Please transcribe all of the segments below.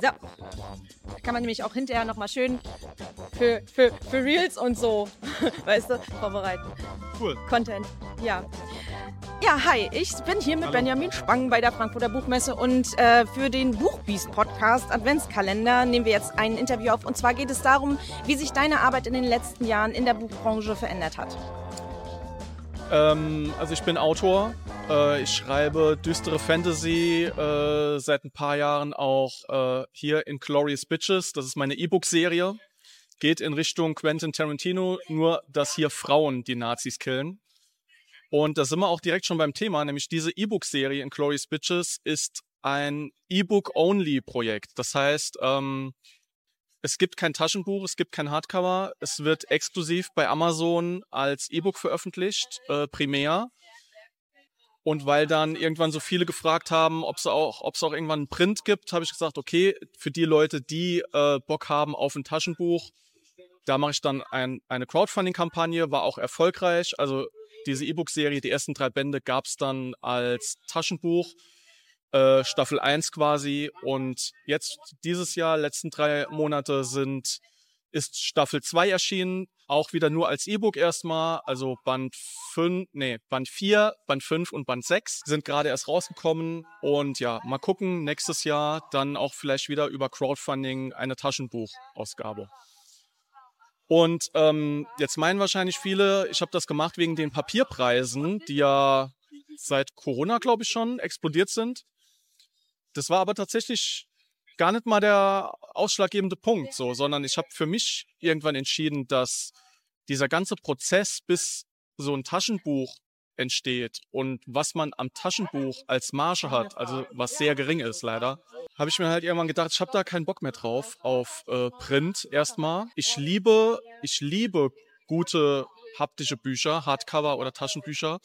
So. Kann man nämlich auch hinterher nochmal schön für, für, für Reels und so, weißt du, vorbereiten. Cool. Content. Ja. Ja, hi, ich bin hier mit Hallo. Benjamin Spang bei der Frankfurter Buchmesse und äh, für den Buchbiest Podcast Adventskalender nehmen wir jetzt ein Interview auf. Und zwar geht es darum, wie sich deine Arbeit in den letzten Jahren in der Buchbranche verändert hat. Ähm, also ich bin Autor. Äh, ich schreibe düstere Fantasy äh, seit ein paar Jahren auch äh, hier in Glorious Bitches. Das ist meine E-Book-Serie. Geht in Richtung Quentin Tarantino, nur dass hier Frauen die Nazis killen. Und da sind wir auch direkt schon beim Thema, nämlich diese E-Book-Serie in Glorious Bitches ist ein E-Book-Only-Projekt. Das heißt, ähm, es gibt kein Taschenbuch, es gibt kein Hardcover. Es wird exklusiv bei Amazon als E-Book veröffentlicht, äh, primär. Und weil dann irgendwann so viele gefragt haben, ob es auch, ob es auch irgendwann einen Print gibt, habe ich gesagt, okay, für die Leute, die äh, Bock haben auf ein Taschenbuch, da mache ich dann ein, eine Crowdfunding-Kampagne, war auch erfolgreich. Also diese E-Book-Serie, die ersten drei Bände gab es dann als Taschenbuch, äh, Staffel 1 quasi. Und jetzt dieses Jahr, letzten drei Monate sind, ist Staffel 2 erschienen, auch wieder nur als E-Book erstmal. Also Band 5, nee, Band 4, Band 5 und Band 6 sind gerade erst rausgekommen. Und ja, mal gucken, nächstes Jahr dann auch vielleicht wieder über Crowdfunding eine Taschenbuchausgabe. Und ähm, jetzt meinen wahrscheinlich viele, ich habe das gemacht wegen den Papierpreisen, die ja seit Corona, glaube ich, schon explodiert sind. Das war aber tatsächlich gar nicht mal der ausschlaggebende Punkt, so, sondern ich habe für mich irgendwann entschieden, dass dieser ganze Prozess, bis so ein Taschenbuch entsteht und was man am Taschenbuch als Marge hat, also was sehr gering ist leider, habe ich mir halt irgendwann gedacht, ich habe da keinen Bock mehr drauf auf äh, Print erstmal. Ich liebe, ich liebe gute haptische Bücher, Hardcover oder Taschenbücher,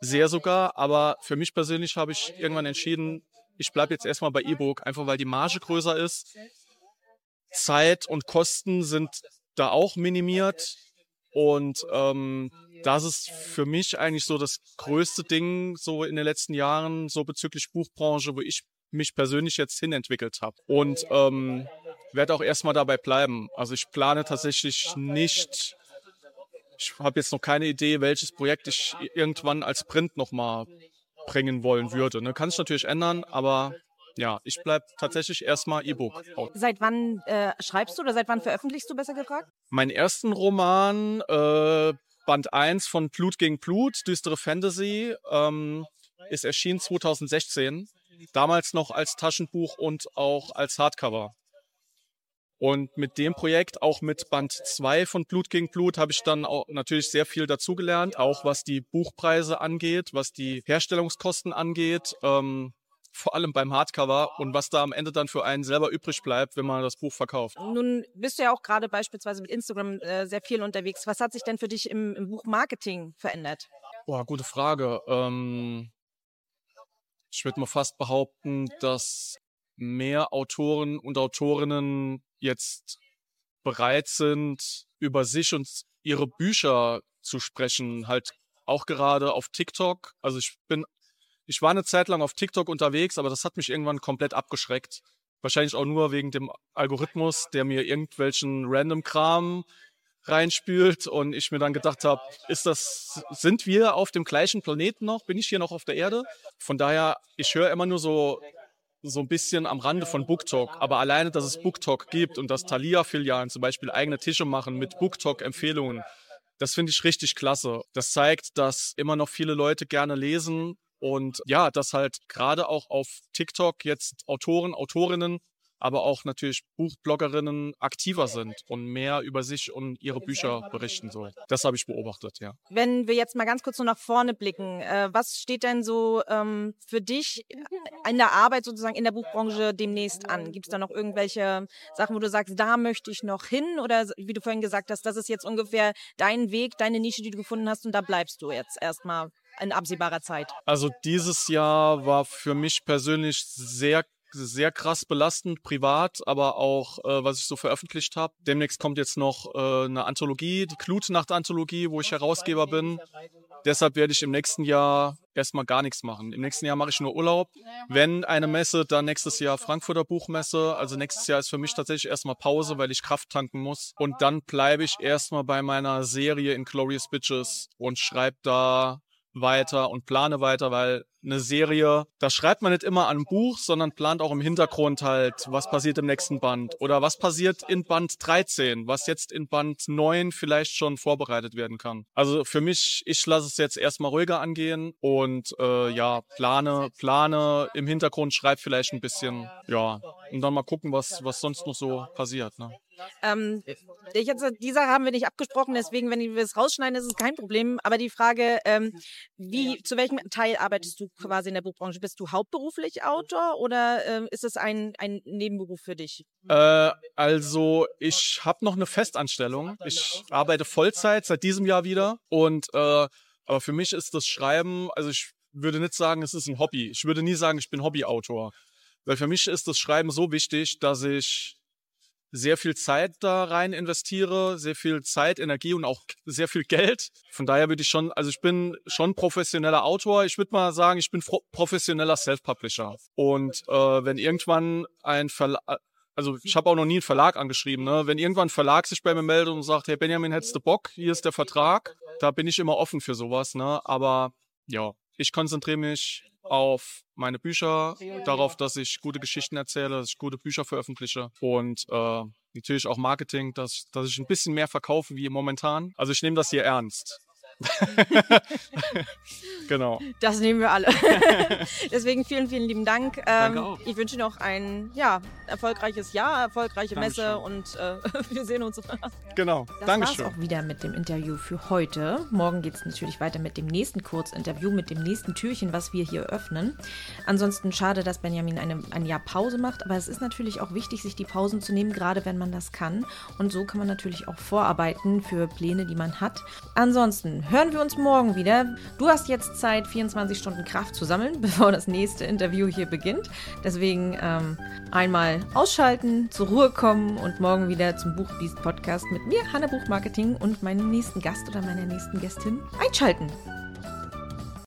sehr sogar, aber für mich persönlich habe ich irgendwann entschieden, ich bleibe jetzt erstmal bei E-Book, einfach weil die Marge größer ist. Zeit und Kosten sind da auch minimiert. Und ähm, das ist für mich eigentlich so das größte Ding so in den letzten Jahren, so bezüglich Buchbranche, wo ich mich persönlich jetzt hinentwickelt habe. Und ähm, werde auch erstmal dabei bleiben. Also ich plane tatsächlich nicht, ich habe jetzt noch keine Idee, welches Projekt ich irgendwann als Print nochmal bringen wollen würde. Ne? Kann sich natürlich ändern, aber ja, ich bleibe tatsächlich erstmal E-Book. Seit wann äh, schreibst du oder seit wann veröffentlichst du, besser gefragt? Mein ersten Roman, äh, Band 1 von Blut gegen Blut, düstere Fantasy, ähm, ist erschienen 2016. Damals noch als Taschenbuch und auch als Hardcover. Und mit dem Projekt, auch mit Band 2 von Blut gegen Blut, habe ich dann auch natürlich sehr viel dazugelernt, auch was die Buchpreise angeht, was die Herstellungskosten angeht, ähm, vor allem beim Hardcover und was da am Ende dann für einen selber übrig bleibt, wenn man das Buch verkauft. Nun bist du ja auch gerade beispielsweise mit Instagram äh, sehr viel unterwegs. Was hat sich denn für dich im, im Buchmarketing verändert? Boah, gute Frage. Ähm, ich würde mal fast behaupten, dass mehr Autoren und Autorinnen jetzt bereit sind, über sich und ihre Bücher zu sprechen, halt auch gerade auf TikTok. Also ich bin, ich war eine Zeit lang auf TikTok unterwegs, aber das hat mich irgendwann komplett abgeschreckt. Wahrscheinlich auch nur wegen dem Algorithmus, der mir irgendwelchen random Kram reinspült und ich mir dann gedacht habe, ist das, sind wir auf dem gleichen Planeten noch? Bin ich hier noch auf der Erde? Von daher, ich höre immer nur so so ein bisschen am Rande von BookTalk. Aber alleine, dass es BookTalk gibt und dass Thalia-Filialen zum Beispiel eigene Tische machen mit BookTalk-Empfehlungen, das finde ich richtig klasse. Das zeigt, dass immer noch viele Leute gerne lesen und ja, dass halt gerade auch auf TikTok jetzt Autoren, Autorinnen aber auch natürlich Buchbloggerinnen aktiver sind und mehr über sich und ihre Bücher berichten. So. Das habe ich beobachtet, ja. Wenn wir jetzt mal ganz kurz nur nach vorne blicken, äh, was steht denn so ähm, für dich in der Arbeit sozusagen in der Buchbranche demnächst an? Gibt es da noch irgendwelche Sachen, wo du sagst, da möchte ich noch hin? Oder wie du vorhin gesagt hast, das ist jetzt ungefähr dein Weg, deine Nische, die du gefunden hast und da bleibst du jetzt erstmal in absehbarer Zeit? Also dieses Jahr war für mich persönlich sehr sehr krass belastend, privat, aber auch, äh, was ich so veröffentlicht habe. Demnächst kommt jetzt noch äh, eine Anthologie, die Klutnacht-Anthologie, wo ich Herausgeber bin. Deshalb werde ich im nächsten Jahr erstmal gar nichts machen. Im nächsten Jahr mache ich nur Urlaub. Wenn eine Messe, dann nächstes Jahr Frankfurter Buchmesse. Also nächstes Jahr ist für mich tatsächlich erstmal Pause, weil ich Kraft tanken muss. Und dann bleibe ich erstmal bei meiner Serie in Glorious Bitches und schreibe da weiter und plane weiter, weil eine Serie, da schreibt man nicht immer an ein Buch, sondern plant auch im Hintergrund halt, was passiert im nächsten Band oder was passiert in Band 13, was jetzt in Band 9 vielleicht schon vorbereitet werden kann. Also für mich, ich lasse es jetzt erstmal ruhiger angehen und äh, ja, plane, plane im Hintergrund, schreibe vielleicht ein bisschen, ja, und dann mal gucken, was, was sonst noch so passiert. Ne? Ähm, ich jetzt, die Sache haben wir nicht abgesprochen, deswegen, wenn wir es rausschneiden, ist es kein Problem. Aber die Frage, ähm, wie, zu welchem Teil arbeitest du quasi in der Buchbranche? Bist du hauptberuflich Autor oder ähm, ist es ein, ein Nebenberuf für dich? Äh, also, ich habe noch eine Festanstellung. Ich arbeite Vollzeit seit diesem Jahr wieder und äh, aber für mich ist das Schreiben, also ich würde nicht sagen, es ist ein Hobby. Ich würde nie sagen, ich bin Hobbyautor. Weil für mich ist das Schreiben so wichtig, dass ich sehr viel Zeit da rein investiere, sehr viel Zeit, Energie und auch sehr viel Geld. Von daher würde ich schon, also ich bin schon professioneller Autor. Ich würde mal sagen, ich bin professioneller Self-Publisher. Und äh, wenn irgendwann ein Verlag, also ich habe auch noch nie einen Verlag angeschrieben, ne? Wenn irgendwann ein Verlag sich bei mir meldet und sagt, hey Benjamin, hättest du Bock, hier ist der Vertrag, da bin ich immer offen für sowas, ne? Aber ja, ich konzentriere mich auf meine Bücher, darauf, dass ich gute Geschichten erzähle, dass ich gute Bücher veröffentliche und äh, natürlich auch Marketing, dass, dass ich ein bisschen mehr verkaufe wie momentan. Also ich nehme das hier ernst. genau. Das nehmen wir alle. Deswegen vielen, vielen lieben Dank. Ähm, ich wünsche noch ein ja, erfolgreiches Jahr, erfolgreiche Dankeschön. Messe und äh, wir sehen uns. Genau. Das Dankeschön. war's auch wieder mit dem Interview für heute. Morgen geht es natürlich weiter mit dem nächsten Kurzinterview, mit dem nächsten Türchen, was wir hier öffnen. Ansonsten schade, dass Benjamin eine, ein Jahr Pause macht, aber es ist natürlich auch wichtig, sich die Pausen zu nehmen, gerade wenn man das kann. Und so kann man natürlich auch vorarbeiten für Pläne, die man hat. Ansonsten hören wir uns morgen wieder. Du hast jetzt Zeit, 24 Stunden Kraft zu sammeln, bevor das nächste Interview hier beginnt. Deswegen ähm, einmal ausschalten, zur Ruhe kommen und morgen wieder zum Buchbiest Podcast mit mir, Hanne Buchmarketing und meinem nächsten Gast oder meiner nächsten Gästin einschalten.